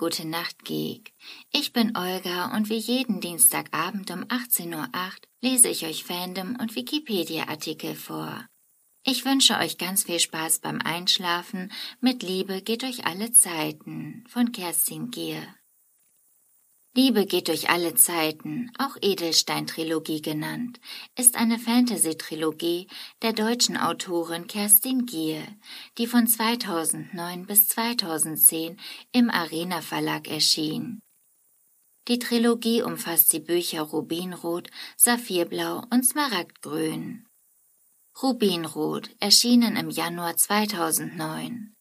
Gute Nacht Geek. Ich bin Olga und wie jeden Dienstagabend um 18.08 Uhr lese ich euch Fandom und Wikipedia-Artikel vor. Ich wünsche euch ganz viel Spaß beim Einschlafen. Mit Liebe geht durch alle Zeiten von Kerstin Gier. Liebe geht durch alle Zeiten, auch Edelstein-Trilogie genannt, ist eine Fantasy-Trilogie der deutschen Autorin Kerstin Gier, die von 2009 bis 2010 im Arena Verlag erschien. Die Trilogie umfasst die Bücher Rubinrot, Saphirblau und Smaragdgrün. Rubinrot, erschienen im Januar 2009.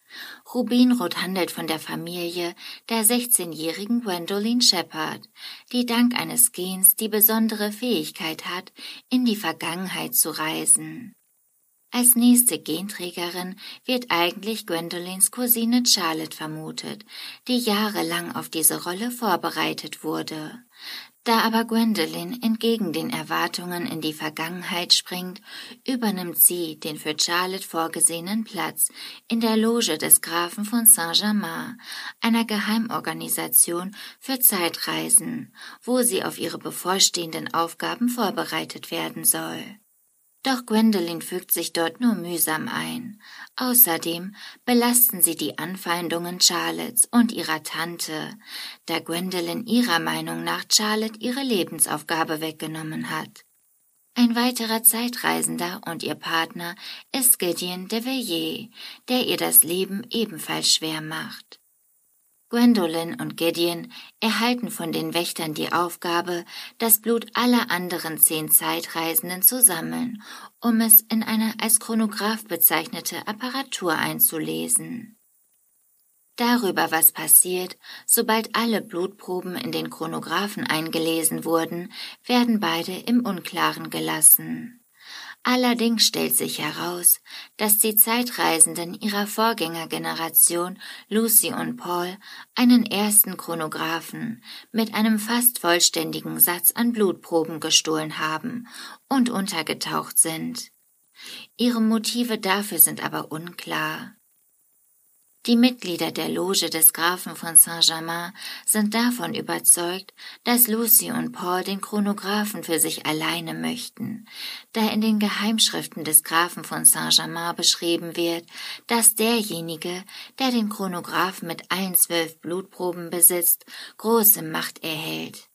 Rubinrot handelt von der Familie der 16-jährigen Gwendoline Shepard, die dank eines Gens die besondere Fähigkeit hat, in die Vergangenheit zu reisen. Als nächste Genträgerin wird eigentlich Gwendolins Cousine Charlotte vermutet, die jahrelang auf diese Rolle vorbereitet wurde. Da aber Gwendolyn entgegen den Erwartungen in die Vergangenheit springt, übernimmt sie den für Charlotte vorgesehenen Platz in der Loge des Grafen von Saint-Germain, einer Geheimorganisation für Zeitreisen, wo sie auf ihre bevorstehenden Aufgaben vorbereitet werden soll. Doch Gwendolyn fügt sich dort nur mühsam ein. Außerdem belasten sie die Anfeindungen Charlottes und ihrer Tante, da Gwendolyn ihrer Meinung nach Charlotte ihre Lebensaufgabe weggenommen hat. Ein weiterer Zeitreisender und ihr Partner ist Gideon de Villiers, der ihr das Leben ebenfalls schwer macht. Gwendolyn und Gideon erhalten von den Wächtern die Aufgabe, das Blut aller anderen zehn Zeitreisenden zu sammeln, um es in eine als Chronograph bezeichnete Apparatur einzulesen. Darüber, was passiert, sobald alle Blutproben in den Chronographen eingelesen wurden, werden beide im Unklaren gelassen. Allerdings stellt sich heraus, dass die Zeitreisenden ihrer Vorgängergeneration Lucy und Paul einen ersten Chronographen mit einem fast vollständigen Satz an Blutproben gestohlen haben und untergetaucht sind. Ihre Motive dafür sind aber unklar. Die Mitglieder der Loge des Grafen von Saint-Germain sind davon überzeugt, dass Lucy und Paul den Chronographen für sich alleine möchten, da in den Geheimschriften des Grafen von Saint-Germain beschrieben wird, dass derjenige, der den Chronographen mit allen zwölf Blutproben besitzt, große Macht erhält.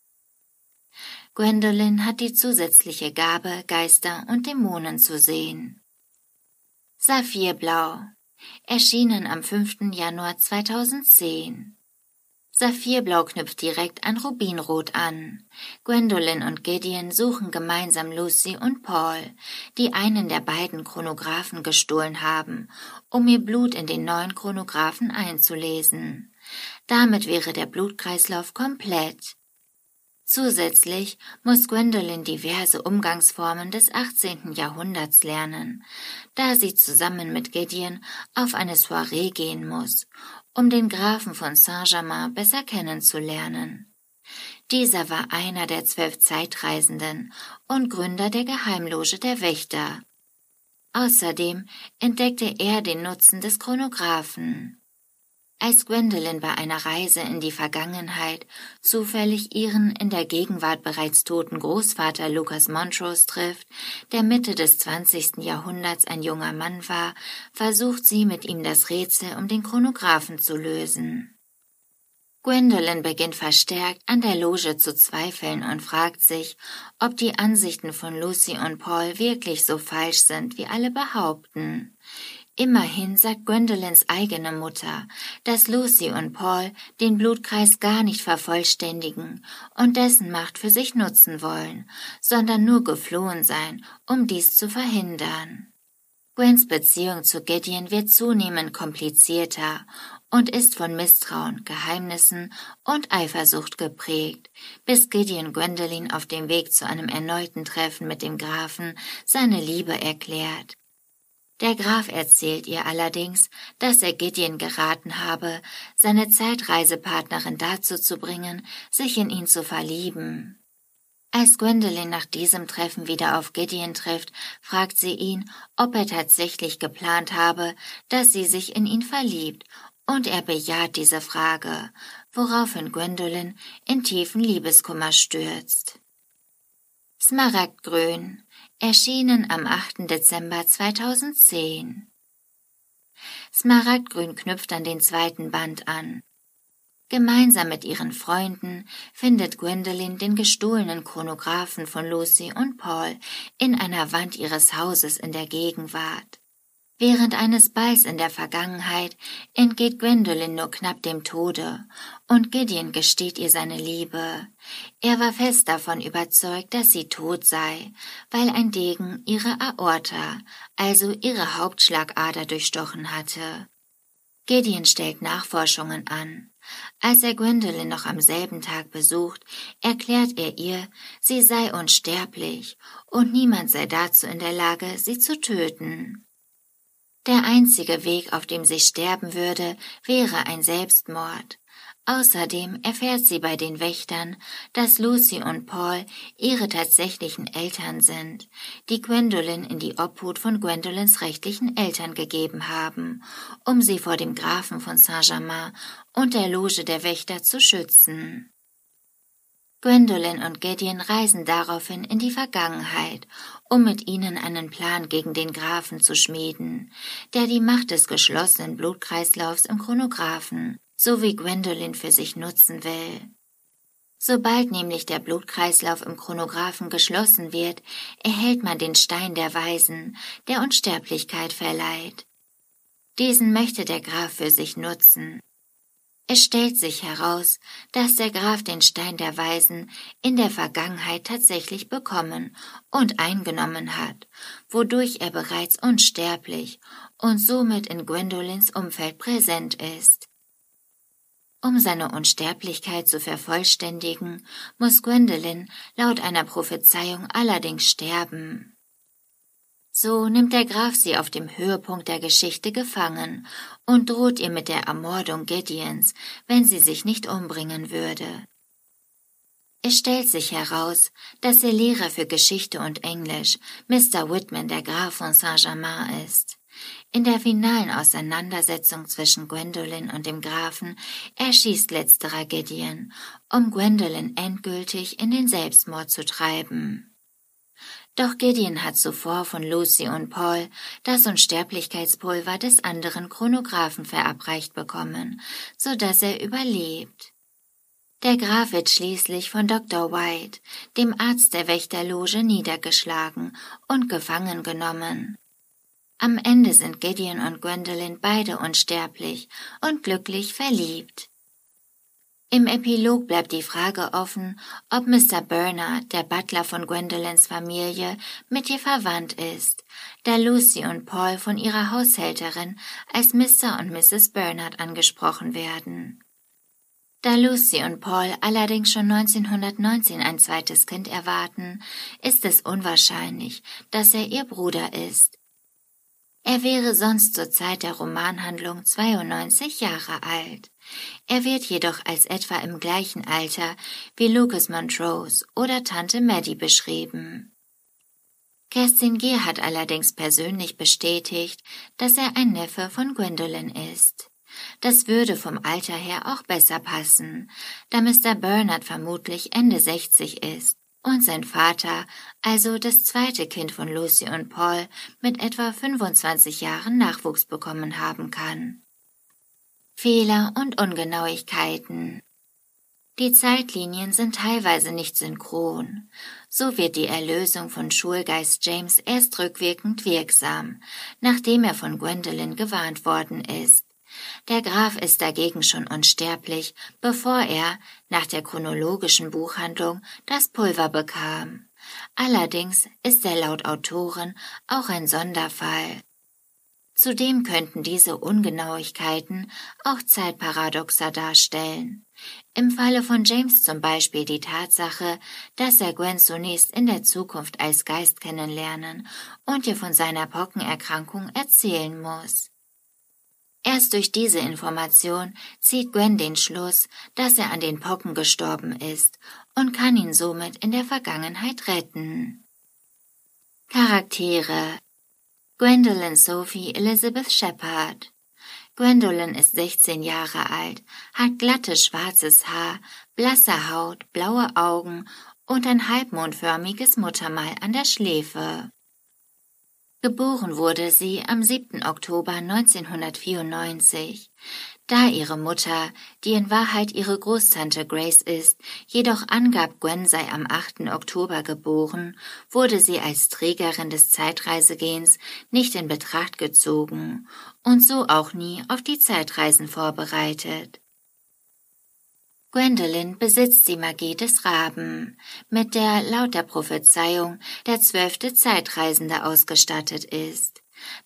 Gwendolyn hat die zusätzliche Gabe, Geister und Dämonen zu sehen. Saphirblau erschienen am 5. Januar 2010. Saphirblau knüpft direkt an Rubinrot an. Gwendolyn und Gideon suchen gemeinsam Lucy und Paul, die einen der beiden Chronographen gestohlen haben, um ihr Blut in den neuen Chronographen einzulesen. Damit wäre der Blutkreislauf komplett. Zusätzlich muss Gwendolyn diverse Umgangsformen des 18. Jahrhunderts lernen, da sie zusammen mit Gideon auf eine Soiree gehen muss, um den Grafen von Saint-Germain besser kennenzulernen. Dieser war einer der zwölf Zeitreisenden und Gründer der Geheimloge der Wächter. Außerdem entdeckte er den Nutzen des Chronographen. Als Gwendolyn bei einer Reise in die Vergangenheit zufällig ihren in der Gegenwart bereits toten Großvater Lucas Montrose trifft, der Mitte des 20. Jahrhunderts ein junger Mann war, versucht sie mit ihm das Rätsel um den Chronographen zu lösen. Gwendolyn beginnt verstärkt an der Loge zu zweifeln und fragt sich, ob die Ansichten von Lucy und Paul wirklich so falsch sind, wie alle behaupten. Immerhin sagt Gwendolyns eigene Mutter, dass Lucy und Paul den Blutkreis gar nicht vervollständigen und dessen Macht für sich nutzen wollen, sondern nur geflohen sein, um dies zu verhindern. Gwens Beziehung zu Gideon wird zunehmend komplizierter und ist von Misstrauen, Geheimnissen und Eifersucht geprägt, bis Gideon Gwendolyn auf dem Weg zu einem erneuten Treffen mit dem Grafen seine Liebe erklärt. Der Graf erzählt ihr allerdings, dass er Gideon geraten habe, seine Zeitreisepartnerin dazu zu bringen, sich in ihn zu verlieben. Als Gwendolyn nach diesem Treffen wieder auf Gideon trifft, fragt sie ihn, ob er tatsächlich geplant habe, dass sie sich in ihn verliebt Und er bejaht diese Frage, woraufhin Gwendolyn in tiefen Liebeskummer stürzt. Smaragdgrün, erschienen am 8. Dezember 2010. Smaragdgrün knüpft an den zweiten Band an. Gemeinsam mit ihren Freunden findet Gwendolyn den gestohlenen Chronographen von Lucy und Paul in einer Wand ihres Hauses in der Gegenwart. Während eines Balls in der Vergangenheit entgeht Gwendolyn nur knapp dem Tode, und Gideon gesteht ihr seine Liebe. Er war fest davon überzeugt, dass sie tot sei, weil ein Degen ihre Aorta, also ihre Hauptschlagader durchstochen hatte. Gideon stellt Nachforschungen an. Als er Gwendolyn noch am selben Tag besucht, erklärt er ihr, sie sei unsterblich und niemand sei dazu in der Lage, sie zu töten. Der einzige Weg, auf dem sie sterben würde, wäre ein Selbstmord. Außerdem erfährt sie bei den Wächtern, dass Lucy und Paul ihre tatsächlichen Eltern sind, die Gwendolyn in die Obhut von Gwendolyns rechtlichen Eltern gegeben haben, um sie vor dem Grafen von Saint-Germain und der Loge der Wächter zu schützen. Gwendolyn und Gideon reisen daraufhin in die Vergangenheit, um mit ihnen einen Plan gegen den Grafen zu schmieden, der die Macht des geschlossenen Blutkreislaufs im Chronographen sowie Gwendolyn für sich nutzen will. Sobald nämlich der Blutkreislauf im Chronographen geschlossen wird, erhält man den Stein der Weisen, der Unsterblichkeit verleiht. Diesen möchte der Graf für sich nutzen. Es stellt sich heraus, dass der Graf den Stein der Weisen in der Vergangenheit tatsächlich bekommen und eingenommen hat, wodurch er bereits unsterblich und somit in Gwendolyns Umfeld präsent ist. Um seine Unsterblichkeit zu vervollständigen, muss Gwendolyn laut einer Prophezeiung allerdings sterben. So nimmt der Graf sie auf dem Höhepunkt der Geschichte gefangen und droht ihr mit der Ermordung Gideons, wenn sie sich nicht umbringen würde. Es stellt sich heraus, dass der Lehrer für Geschichte und Englisch Mr. Whitman der Graf von Saint-Germain ist. In der finalen Auseinandersetzung zwischen Gwendolyn und dem Grafen erschießt letzterer Gideon, um Gwendolyn endgültig in den Selbstmord zu treiben. Doch Gideon hat zuvor von Lucy und Paul das Unsterblichkeitspulver des anderen Chronographen verabreicht bekommen, so dass er überlebt. Der Graf wird schließlich von Dr. White, dem Arzt der Wächterloge, niedergeschlagen und gefangen genommen. Am Ende sind Gideon und Gwendolyn beide unsterblich und glücklich verliebt. Im Epilog bleibt die Frage offen, ob Mr. Bernard, der Butler von Gwendolyns Familie, mit ihr verwandt ist, da Lucy und Paul von ihrer Haushälterin als Mr. und Mrs. Bernard angesprochen werden. Da Lucy und Paul allerdings schon 1919 ein zweites Kind erwarten, ist es unwahrscheinlich, dass er ihr Bruder ist. Er wäre sonst zur Zeit der Romanhandlung 92 Jahre alt. Er wird jedoch als etwa im gleichen Alter wie Lucas Montrose oder Tante Maddie beschrieben. Kerstin Gier hat allerdings persönlich bestätigt, dass er ein Neffe von Gwendolyn ist. Das würde vom Alter her auch besser passen, da Mr. Bernard vermutlich Ende 60 ist und sein Vater, also das zweite Kind von Lucy und Paul, mit etwa 25 Jahren Nachwuchs bekommen haben kann. Fehler und Ungenauigkeiten. Die Zeitlinien sind teilweise nicht synchron. So wird die Erlösung von Schulgeist James erst rückwirkend wirksam, nachdem er von Gwendolyn gewarnt worden ist. Der Graf ist dagegen schon unsterblich, bevor er, nach der chronologischen Buchhandlung, das Pulver bekam. Allerdings ist er laut Autoren auch ein Sonderfall. Zudem könnten diese Ungenauigkeiten auch Zeitparadoxer darstellen. Im Falle von James zum Beispiel die Tatsache, dass er Gwen zunächst in der Zukunft als Geist kennenlernen und ihr von seiner Pockenerkrankung erzählen muss. Erst durch diese Information zieht Gwen den Schluss, dass er an den Pocken gestorben ist und kann ihn somit in der Vergangenheit retten. Charaktere Gwendolyn Sophie Elizabeth Shepard Gwendolyn ist 16 Jahre alt, hat glattes schwarzes Haar, blasse Haut, blaue Augen und ein halbmondförmiges Muttermal an der Schläfe. Geboren wurde sie am 7. Oktober 1994. Da ihre Mutter, die in Wahrheit ihre Großtante Grace ist, jedoch angab, Gwen sei am 8. Oktober geboren, wurde sie als Trägerin des Zeitreisegens nicht in Betracht gezogen und so auch nie auf die Zeitreisen vorbereitet. Gwendolyn besitzt die Magie des Raben, mit der laut der Prophezeiung der zwölfte Zeitreisende ausgestattet ist.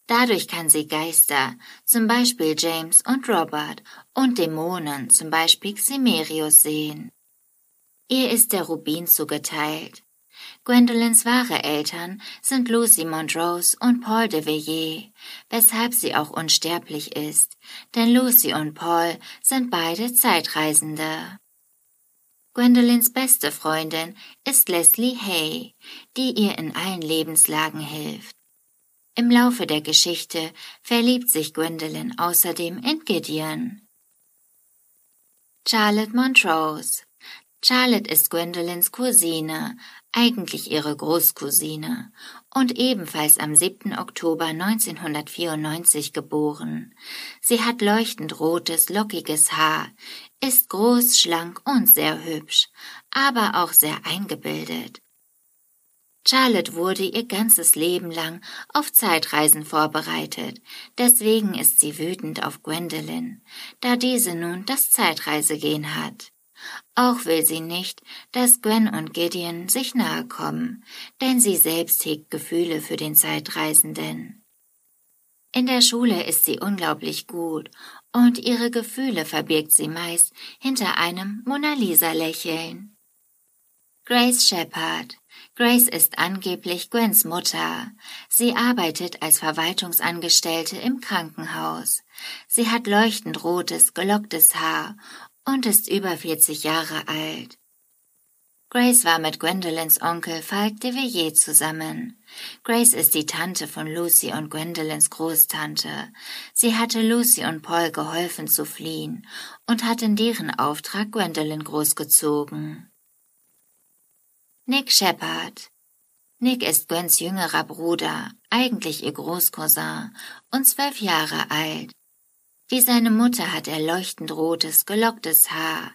Dadurch kann sie Geister, zum Beispiel James und Robert, und Dämonen, zum Beispiel Ximerius, sehen. Ihr ist der Rubin zugeteilt. Gwendolyns wahre Eltern sind Lucy Montrose und Paul de Villiers, weshalb sie auch unsterblich ist, denn Lucy und Paul sind beide Zeitreisende. Gwendolyns beste Freundin ist Leslie Hay, die ihr in allen Lebenslagen hilft. Im Laufe der Geschichte verliebt sich Gwendolyn außerdem in Gideon. Charlotte Montrose Charlotte ist Gwendolyns Cousine, eigentlich ihre Großcousine, und ebenfalls am 7. Oktober 1994 geboren. Sie hat leuchtend rotes, lockiges Haar, ist groß, schlank und sehr hübsch, aber auch sehr eingebildet. Charlotte wurde ihr ganzes Leben lang auf Zeitreisen vorbereitet, deswegen ist sie wütend auf Gwendolyn, da diese nun das Zeitreisegehen hat. Auch will sie nicht, dass Gwen und Gideon sich nahe kommen, denn sie selbst hegt Gefühle für den Zeitreisenden. In der Schule ist sie unglaublich gut und ihre Gefühle verbirgt sie meist hinter einem Mona Lisa Lächeln. Grace Shepard Grace ist angeblich Gwens Mutter. Sie arbeitet als Verwaltungsangestellte im Krankenhaus. Sie hat leuchtend rotes, gelocktes Haar und ist über 40 Jahre alt. Grace war mit Gwendolyns Onkel Falk de Villiers zusammen. Grace ist die Tante von Lucy und Gwendolyns Großtante. Sie hatte Lucy und Paul geholfen zu fliehen und hat in deren Auftrag Gwendolyn großgezogen. Nick Shepard. Nick ist Gwens jüngerer Bruder, eigentlich ihr Großcousin, und zwölf Jahre alt. Wie seine Mutter hat er leuchtend rotes, gelocktes Haar.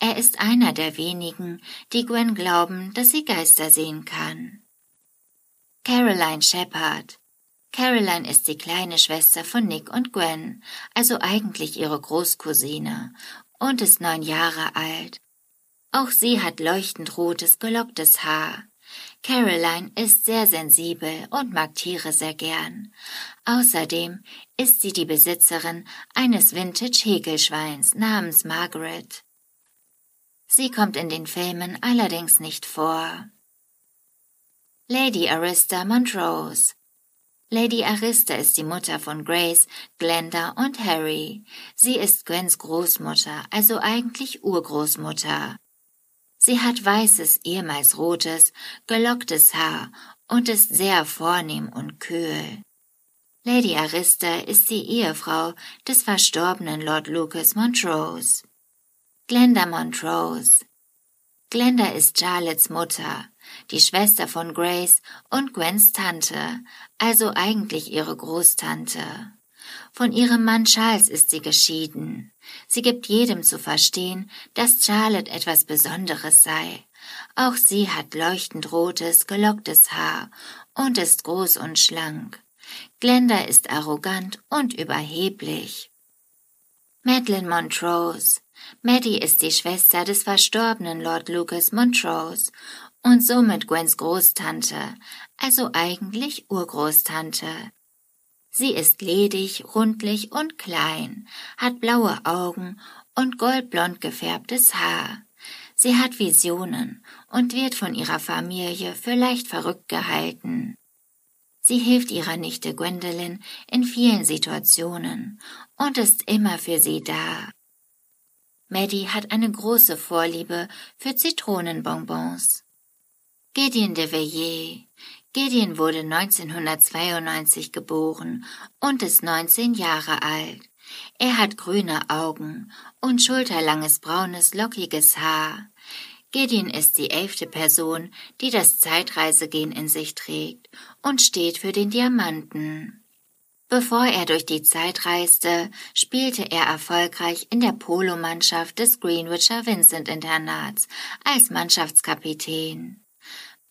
Er ist einer der wenigen, die Gwen glauben, dass sie Geister sehen kann. Caroline Shepard. Caroline ist die kleine Schwester von Nick und Gwen, also eigentlich ihre Großcousine, und ist neun Jahre alt. Auch sie hat leuchtend rotes, gelocktes Haar. Caroline ist sehr sensibel und mag Tiere sehr gern. Außerdem ist sie die Besitzerin eines Vintage-Häkelschweins namens Margaret. Sie kommt in den Filmen allerdings nicht vor. Lady Arista Montrose Lady Arista ist die Mutter von Grace, Glenda und Harry. Sie ist Gwens Großmutter, also eigentlich Urgroßmutter. Sie hat weißes, ehemals rotes, gelocktes Haar und ist sehr vornehm und kühl. Lady Arista ist die Ehefrau des verstorbenen Lord Lucas Montrose. Glenda Montrose. Glenda ist Charlottes Mutter, die Schwester von Grace und Gwens Tante, also eigentlich ihre Großtante. Von ihrem Mann Charles ist sie geschieden. Sie gibt jedem zu verstehen, dass Charlotte etwas Besonderes sei. Auch sie hat leuchtend rotes, gelocktes Haar und ist groß und schlank. Glenda ist arrogant und überheblich. Madeline Montrose. Maddie ist die Schwester des verstorbenen Lord Lucas Montrose und somit Gwens Großtante, also eigentlich Urgroßtante. Sie ist ledig, rundlich und klein, hat blaue Augen und goldblond gefärbtes Haar. Sie hat Visionen und wird von ihrer Familie für leicht verrückt gehalten. Sie hilft ihrer Nichte Gwendolyn in vielen Situationen und ist immer für sie da. Maddie hat eine große Vorliebe für Zitronenbonbons. Gideon de Veillet Gideon wurde 1992 geboren und ist 19 Jahre alt. Er hat grüne Augen und schulterlanges braunes lockiges Haar. Gideon ist die elfte Person, die das Zeitreisegehen in sich trägt und steht für den Diamanten. Bevor er durch die Zeit reiste, spielte er erfolgreich in der Polomannschaft des Greenwicher Vincent Internats als Mannschaftskapitän.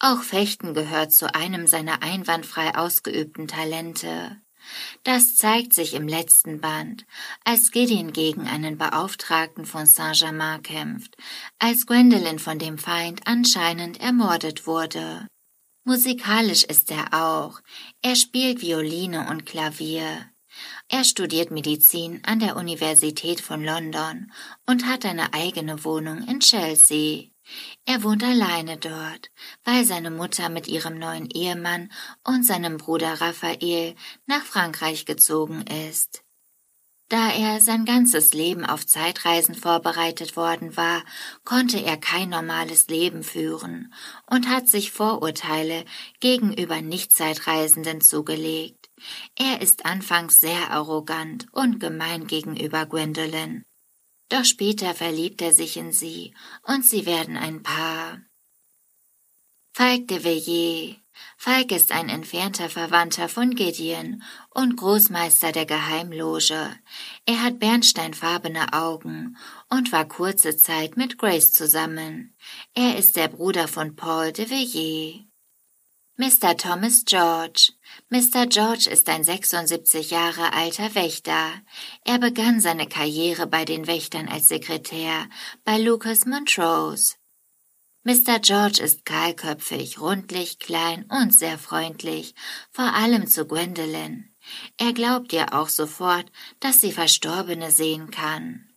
Auch Fechten gehört zu einem seiner einwandfrei ausgeübten Talente. Das zeigt sich im letzten Band, als Gideon gegen einen Beauftragten von Saint-Germain kämpft, als Gwendolyn von dem Feind anscheinend ermordet wurde. Musikalisch ist er auch. Er spielt Violine und Klavier. Er studiert Medizin an der Universität von London und hat eine eigene Wohnung in Chelsea. Er wohnt alleine dort, weil seine Mutter mit ihrem neuen Ehemann und seinem Bruder Raphael nach Frankreich gezogen ist. Da er sein ganzes Leben auf Zeitreisen vorbereitet worden war, konnte er kein normales Leben führen und hat sich Vorurteile gegenüber Nicht-Zeitreisenden zugelegt. Er ist anfangs sehr arrogant und gemein gegenüber Gwendolyn. Doch später verliebt er sich in sie und sie werden ein Paar. Falk de Villiers Falk ist ein entfernter Verwandter von Gideon und Großmeister der Geheimloge. Er hat bernsteinfarbene Augen und war kurze Zeit mit Grace zusammen. Er ist der Bruder von Paul de Villiers. Mr. Thomas George. Mr. George ist ein 76 Jahre alter Wächter. Er begann seine Karriere bei den Wächtern als Sekretär bei Lucas Montrose. Mr. George ist kahlköpfig, rundlich, klein und sehr freundlich, vor allem zu Gwendolyn. Er glaubt ihr auch sofort, dass sie Verstorbene sehen kann.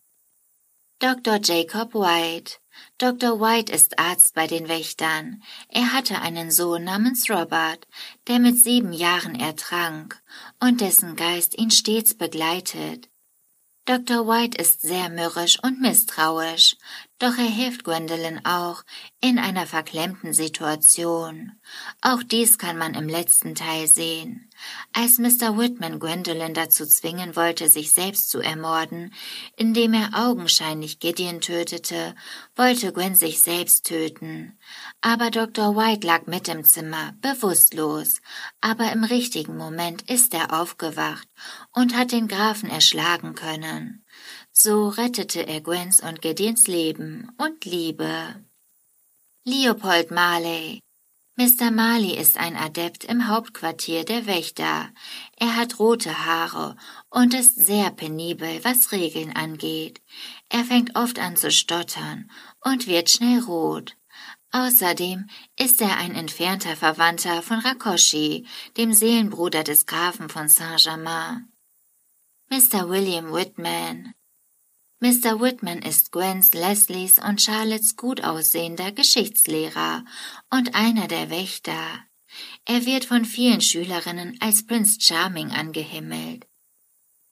Dr. Jacob White. Dr. White ist Arzt bei den Wächtern. Er hatte einen Sohn namens Robert, der mit sieben Jahren ertrank und dessen Geist ihn stets begleitet. Dr. White ist sehr mürrisch und misstrauisch, doch er hilft Gwendolyn auch in einer verklemmten Situation. Auch dies kann man im letzten Teil sehen. Als Mr. Whitman Gwendolyn dazu zwingen wollte, sich selbst zu ermorden, indem er augenscheinlich Gideon tötete, wollte Gwen sich selbst töten. Aber Dr. White lag mit im Zimmer, bewusstlos, aber im richtigen Moment ist er aufgewacht und hat den Grafen erschlagen können. So rettete er Gwens und Gideons Leben und Liebe. Leopold Marley Mr. Marley ist ein Adept im Hauptquartier der Wächter. Er hat rote Haare und ist sehr penibel, was Regeln angeht. Er fängt oft an zu stottern und wird schnell rot. Außerdem ist er ein entfernter Verwandter von Rakoshi, dem Seelenbruder des Grafen von Saint-Germain. Mr. William Whitman. Mr. Whitman ist Gwens, Leslies und Charlottes gut aussehender Geschichtslehrer und einer der Wächter. Er wird von vielen Schülerinnen als Prince Charming angehimmelt.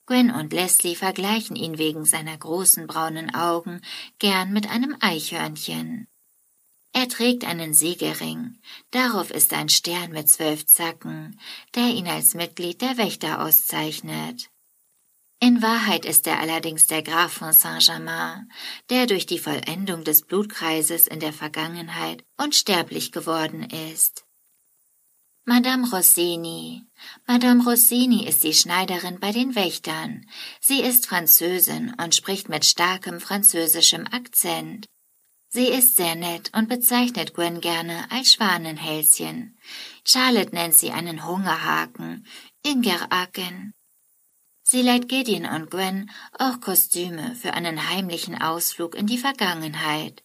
Gwen und Leslie vergleichen ihn wegen seiner großen braunen Augen gern mit einem Eichhörnchen. Er trägt einen Siegerring. Darauf ist ein Stern mit zwölf Zacken, der ihn als Mitglied der Wächter auszeichnet. In Wahrheit ist er allerdings der Graf von Saint-Germain, der durch die Vollendung des Blutkreises in der Vergangenheit unsterblich geworden ist. Madame Rossini. Madame Rossini ist die Schneiderin bei den Wächtern. Sie ist Französin und spricht mit starkem französischem Akzent. Sie ist sehr nett und bezeichnet Gwen gerne als Schwanenhälschen. Charlotte nennt sie einen Hungerhaken, Ingeraken. Sie leiht Gideon und Gwen auch Kostüme für einen heimlichen Ausflug in die Vergangenheit.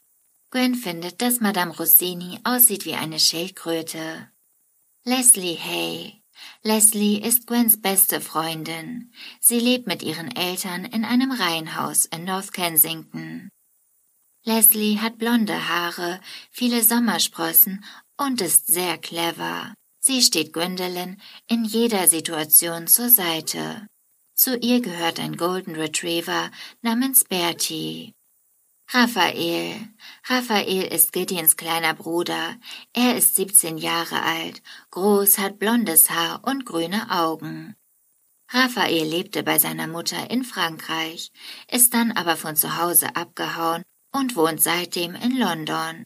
Gwen findet, dass Madame Rossini aussieht wie eine Schildkröte. Leslie Hay. Leslie ist Gwens beste Freundin. Sie lebt mit ihren Eltern in einem Reihenhaus in North Kensington. Leslie hat blonde Haare, viele Sommersprossen und ist sehr clever. Sie steht Gwendolyn in jeder Situation zur Seite. Zu ihr gehört ein Golden Retriever namens Bertie. Raphael. Raphael ist Gideons kleiner Bruder. Er ist 17 Jahre alt, groß, hat blondes Haar und grüne Augen. Raphael lebte bei seiner Mutter in Frankreich, ist dann aber von zu Hause abgehauen und wohnt seitdem in London.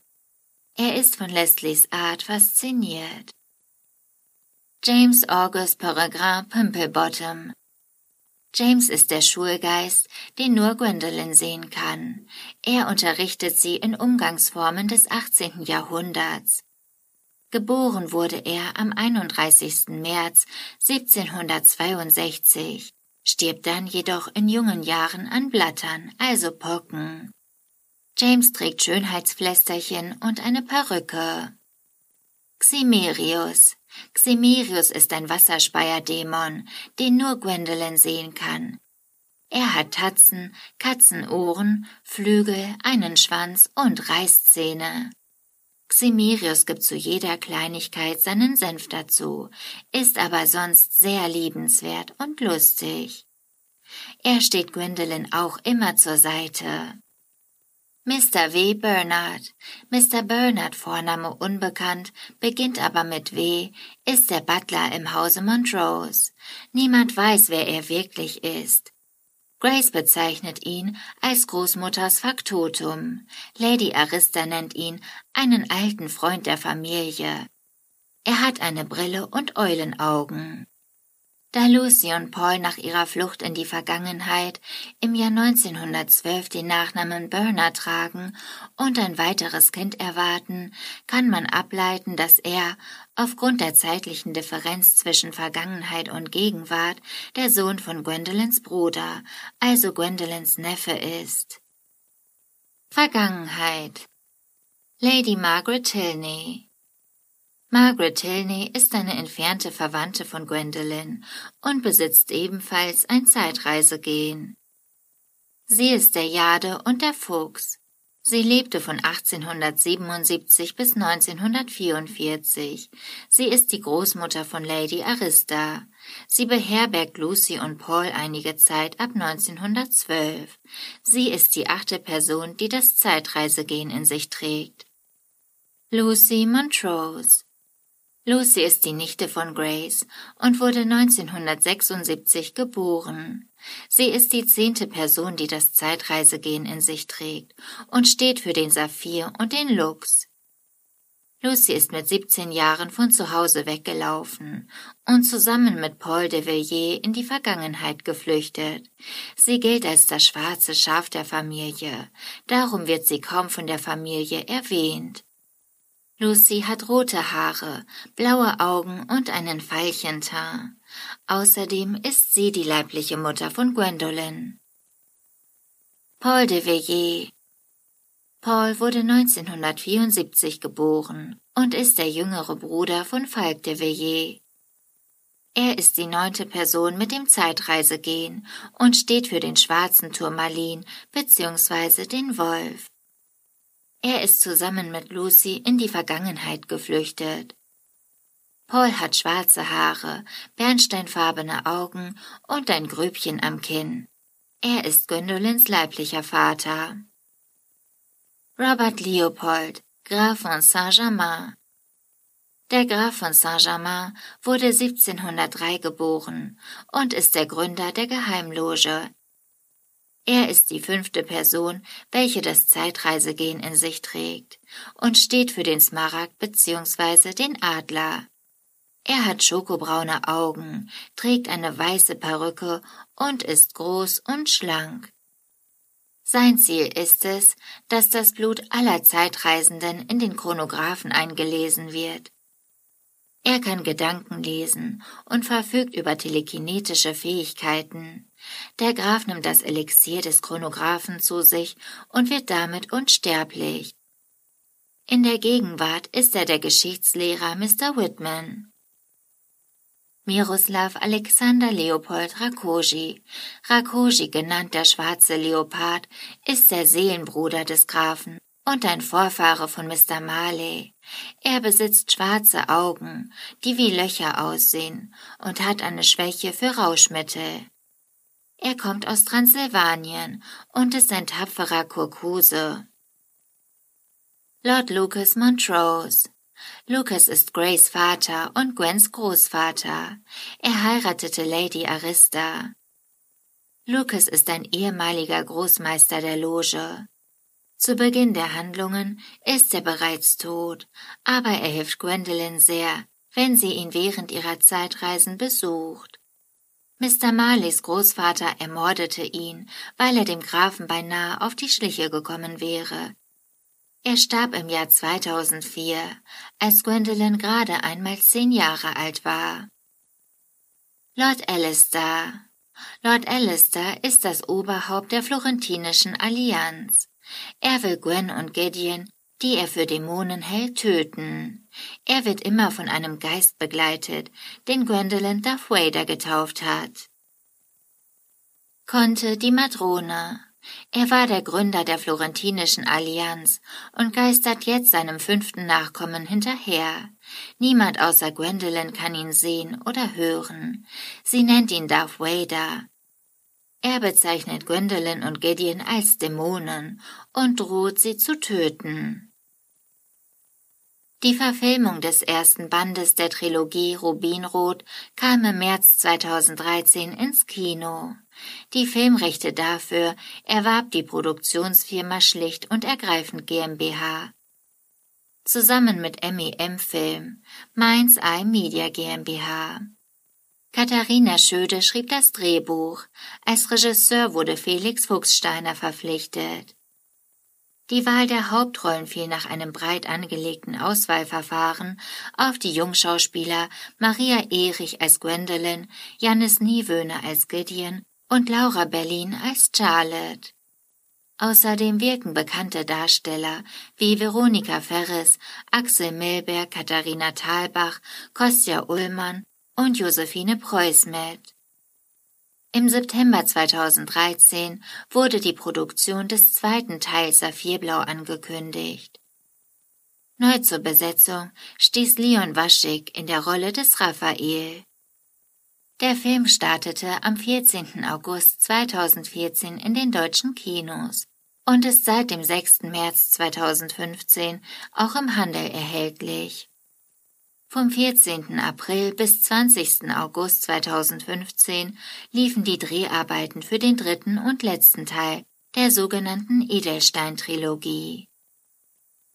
Er ist von Leslies Art fasziniert. James August Peregrin Pimplebottom James ist der Schulgeist, den nur Gwendolyn sehen kann. Er unterrichtet sie in Umgangsformen des 18. Jahrhunderts. Geboren wurde er am 31. März 1762, stirbt dann jedoch in jungen Jahren an Blattern, also Pocken. James trägt Schönheitspflästerchen und eine Perücke. Ximerius. Ximerius ist ein Wasserspeierdämon, den nur Gwendolyn sehen kann. Er hat Tatzen, Katzenohren, Flügel, einen Schwanz und Reißzähne. Ximerius gibt zu jeder Kleinigkeit seinen Senf dazu, ist aber sonst sehr liebenswert und lustig. Er steht Gwendolyn auch immer zur Seite. Mr. W. Bernard. Mr. Bernard, Vorname unbekannt, beginnt aber mit W., ist der Butler im Hause Montrose. Niemand weiß, wer er wirklich ist. Grace bezeichnet ihn als Großmutters Faktotum. Lady Arista nennt ihn einen alten Freund der Familie. Er hat eine Brille und Eulenaugen. Da Lucy und Paul nach ihrer Flucht in die Vergangenheit im Jahr 1912 den Nachnamen Burner tragen und ein weiteres Kind erwarten, kann man ableiten, dass er, aufgrund der zeitlichen Differenz zwischen Vergangenheit und Gegenwart, der Sohn von Gwendolyns Bruder, also Gwendolyns Neffe ist. Vergangenheit Lady Margaret Tilney Margaret Tilney ist eine entfernte Verwandte von Gwendolyn und besitzt ebenfalls ein Zeitreisegehen. Sie ist der Jade und der Fuchs. Sie lebte von 1877 bis 1944. Sie ist die Großmutter von Lady Arista. Sie beherbergt Lucy und Paul einige Zeit ab 1912. Sie ist die achte Person, die das Zeitreisegehen in sich trägt. Lucy Montrose Lucy ist die Nichte von Grace und wurde 1976 geboren. Sie ist die zehnte Person, die das Zeitreisegehen in sich trägt und steht für den Saphir und den Lux. Lucy ist mit 17 Jahren von zu Hause weggelaufen und zusammen mit Paul de Villiers in die Vergangenheit geflüchtet. Sie gilt als das schwarze Schaf der Familie, darum wird sie kaum von der Familie erwähnt. Lucy hat rote Haare, blaue Augen und einen Veilchenteint. Außerdem ist sie die leibliche Mutter von Gwendolyn. Paul de Villiers Paul wurde 1974 geboren und ist der jüngere Bruder von Falk de Villiers. Er ist die neunte Person mit dem Zeitreisegehen und steht für den schwarzen Turmalin bzw. den Wolf. Er ist zusammen mit Lucy in die Vergangenheit geflüchtet. Paul hat schwarze Haare, bernsteinfarbene Augen und ein Grübchen am Kinn. Er ist Gwendolyns leiblicher Vater. Robert Leopold, Graf von Saint-Germain. Der Graf von Saint-Germain wurde 1703 geboren und ist der Gründer der Geheimloge er ist die fünfte Person, welche das Zeitreisegehen in sich trägt und steht für den Smaragd bzw. den Adler. Er hat schokobraune Augen, trägt eine weiße Perücke und ist groß und schlank. Sein Ziel ist es, dass das Blut aller Zeitreisenden in den Chronographen eingelesen wird. Er kann Gedanken lesen und verfügt über telekinetische Fähigkeiten. Der Graf nimmt das Elixier des Chronographen zu sich und wird damit unsterblich. In der Gegenwart ist er der Geschichtslehrer Mr. Whitman. Miroslav Alexander Leopold Rakosi, Rakosi genannt der schwarze Leopard, ist der Seelenbruder des Grafen und ein Vorfahre von Mr. Marley. Er besitzt schwarze Augen, die wie Löcher aussehen, und hat eine Schwäche für Rauschmittel. Er kommt aus Transsilvanien und ist ein tapferer Kurkuse. Lord Lucas Montrose Lucas ist Grays Vater und Gwens Großvater. Er heiratete Lady Arista. Lucas ist ein ehemaliger Großmeister der Loge. Zu Beginn der Handlungen ist er bereits tot, aber er hilft Gwendolyn sehr, wenn sie ihn während ihrer Zeitreisen besucht. Mr. Marleys Großvater ermordete ihn, weil er dem Grafen beinahe auf die Schliche gekommen wäre. Er starb im Jahr 2004, als Gwendolyn gerade einmal zehn Jahre alt war. Lord Alistair Lord Alistair ist das Oberhaupt der Florentinischen Allianz. Er will Gwen und Gideon, die er für Dämonen hält, töten. Er wird immer von einem Geist begleitet, den Gwendolyn Darth Vader getauft hat. Konnte die Matrone. Er war der Gründer der Florentinischen Allianz und geistert jetzt seinem fünften Nachkommen hinterher. Niemand außer Gwendolyn kann ihn sehen oder hören. Sie nennt ihn Darth Vader. Er bezeichnet Gwendolyn und Gideon als Dämonen und droht sie zu töten. Die Verfilmung des ersten Bandes der Trilogie Rubinrot kam im März 2013 ins Kino. Die Filmrechte dafür erwarb die Produktionsfirma schlicht und ergreifend GmbH. Zusammen mit MEM Film, Mainz Eye Media GmbH. Katharina Schöde schrieb das Drehbuch. Als Regisseur wurde Felix Fuchssteiner verpflichtet. Die Wahl der Hauptrollen fiel nach einem breit angelegten Auswahlverfahren auf die Jungschauspieler Maria Erich als Gwendolyn, Jannis Niewöhner als Gideon und Laura Berlin als Charlotte. Außerdem wirken bekannte Darsteller wie Veronika Ferres, Axel Milberg, Katharina Thalbach, Kostja Ullmann und Josephine Preuß mit. Im September 2013 wurde die Produktion des zweiten Teils Saphirblau angekündigt. Neu zur Besetzung stieß Leon Waschig in der Rolle des Raphael. Der Film startete am 14. August 2014 in den deutschen Kinos und ist seit dem 6. März 2015 auch im Handel erhältlich. Vom 14. April bis 20. August 2015 liefen die Dreharbeiten für den dritten und letzten Teil der sogenannten Edelstein-Trilogie.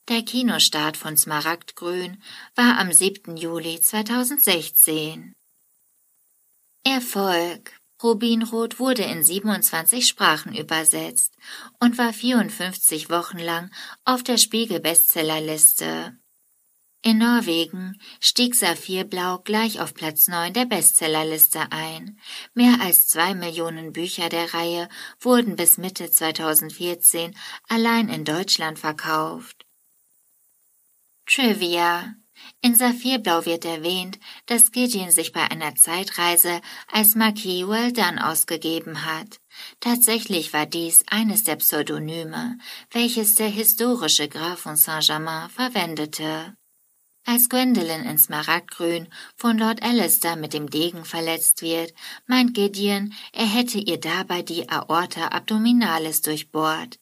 Der Kinostart von Smaragdgrün war am 7. Juli 2016. Erfolg Rubinrot wurde in 27 Sprachen übersetzt und war 54 Wochen lang auf der Spiegel-Bestsellerliste. In Norwegen stieg Saphirblau gleich auf Platz 9 der Bestsellerliste ein. Mehr als zwei Millionen Bücher der Reihe wurden bis Mitte 2014 allein in Deutschland verkauft. Trivia in Saphirblau wird erwähnt, dass Gideon sich bei einer Zeitreise als Marquis Weldon ausgegeben hat. Tatsächlich war dies eines der Pseudonyme, welches der historische Graf von Saint-Germain verwendete. Als Gwendolyn in Smaragdgrün von Lord Alistair mit dem Degen verletzt wird, meint Gideon, er hätte ihr dabei die Aorta abdominalis durchbohrt.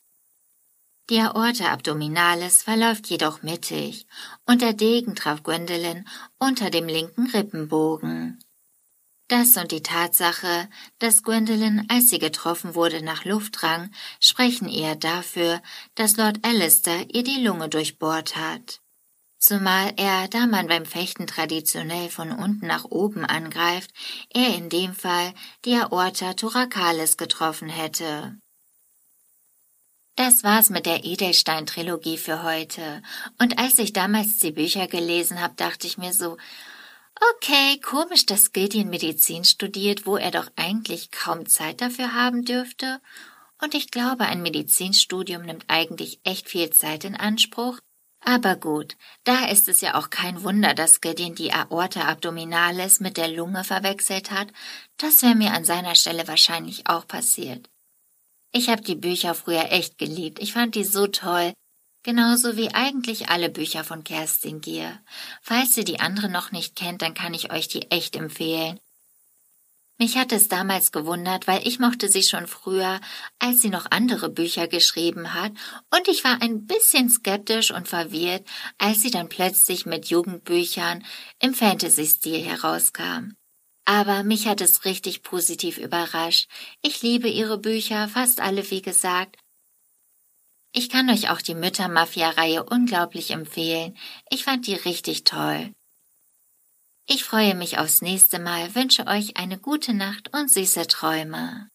Die Aorta abdominalis verläuft jedoch mittig und der Degen traf Gwendolyn unter dem linken Rippenbogen. Das und die Tatsache, dass Gwendolyn, als sie getroffen wurde, nach Luft rang, sprechen eher dafür, dass Lord Alistair ihr die Lunge durchbohrt hat zumal er, da man beim Fechten traditionell von unten nach oben angreift, er in dem Fall die Aorta thoracalis getroffen hätte. Das war's mit der Edelstein-Trilogie für heute. Und als ich damals die Bücher gelesen habe, dachte ich mir so, okay, komisch, dass Gideon Medizin studiert, wo er doch eigentlich kaum Zeit dafür haben dürfte. Und ich glaube, ein Medizinstudium nimmt eigentlich echt viel Zeit in Anspruch. Aber gut, da ist es ja auch kein Wunder, dass Gideon die Aorta abdominalis mit der Lunge verwechselt hat. Das wäre mir an seiner Stelle wahrscheinlich auch passiert. Ich habe die Bücher früher echt geliebt. Ich fand die so toll. Genauso wie eigentlich alle Bücher von Kerstin Gier. Falls ihr die andere noch nicht kennt, dann kann ich euch die echt empfehlen. Mich hat es damals gewundert, weil ich mochte sie schon früher, als sie noch andere Bücher geschrieben hat, und ich war ein bisschen skeptisch und verwirrt, als sie dann plötzlich mit Jugendbüchern im Fantasy-Stil herauskam. Aber mich hat es richtig positiv überrascht. Ich liebe ihre Bücher, fast alle wie gesagt. Ich kann euch auch die Mütter-Mafia-Reihe unglaublich empfehlen. Ich fand die richtig toll. Ich freue mich aufs nächste Mal, wünsche euch eine gute Nacht und süße Träume.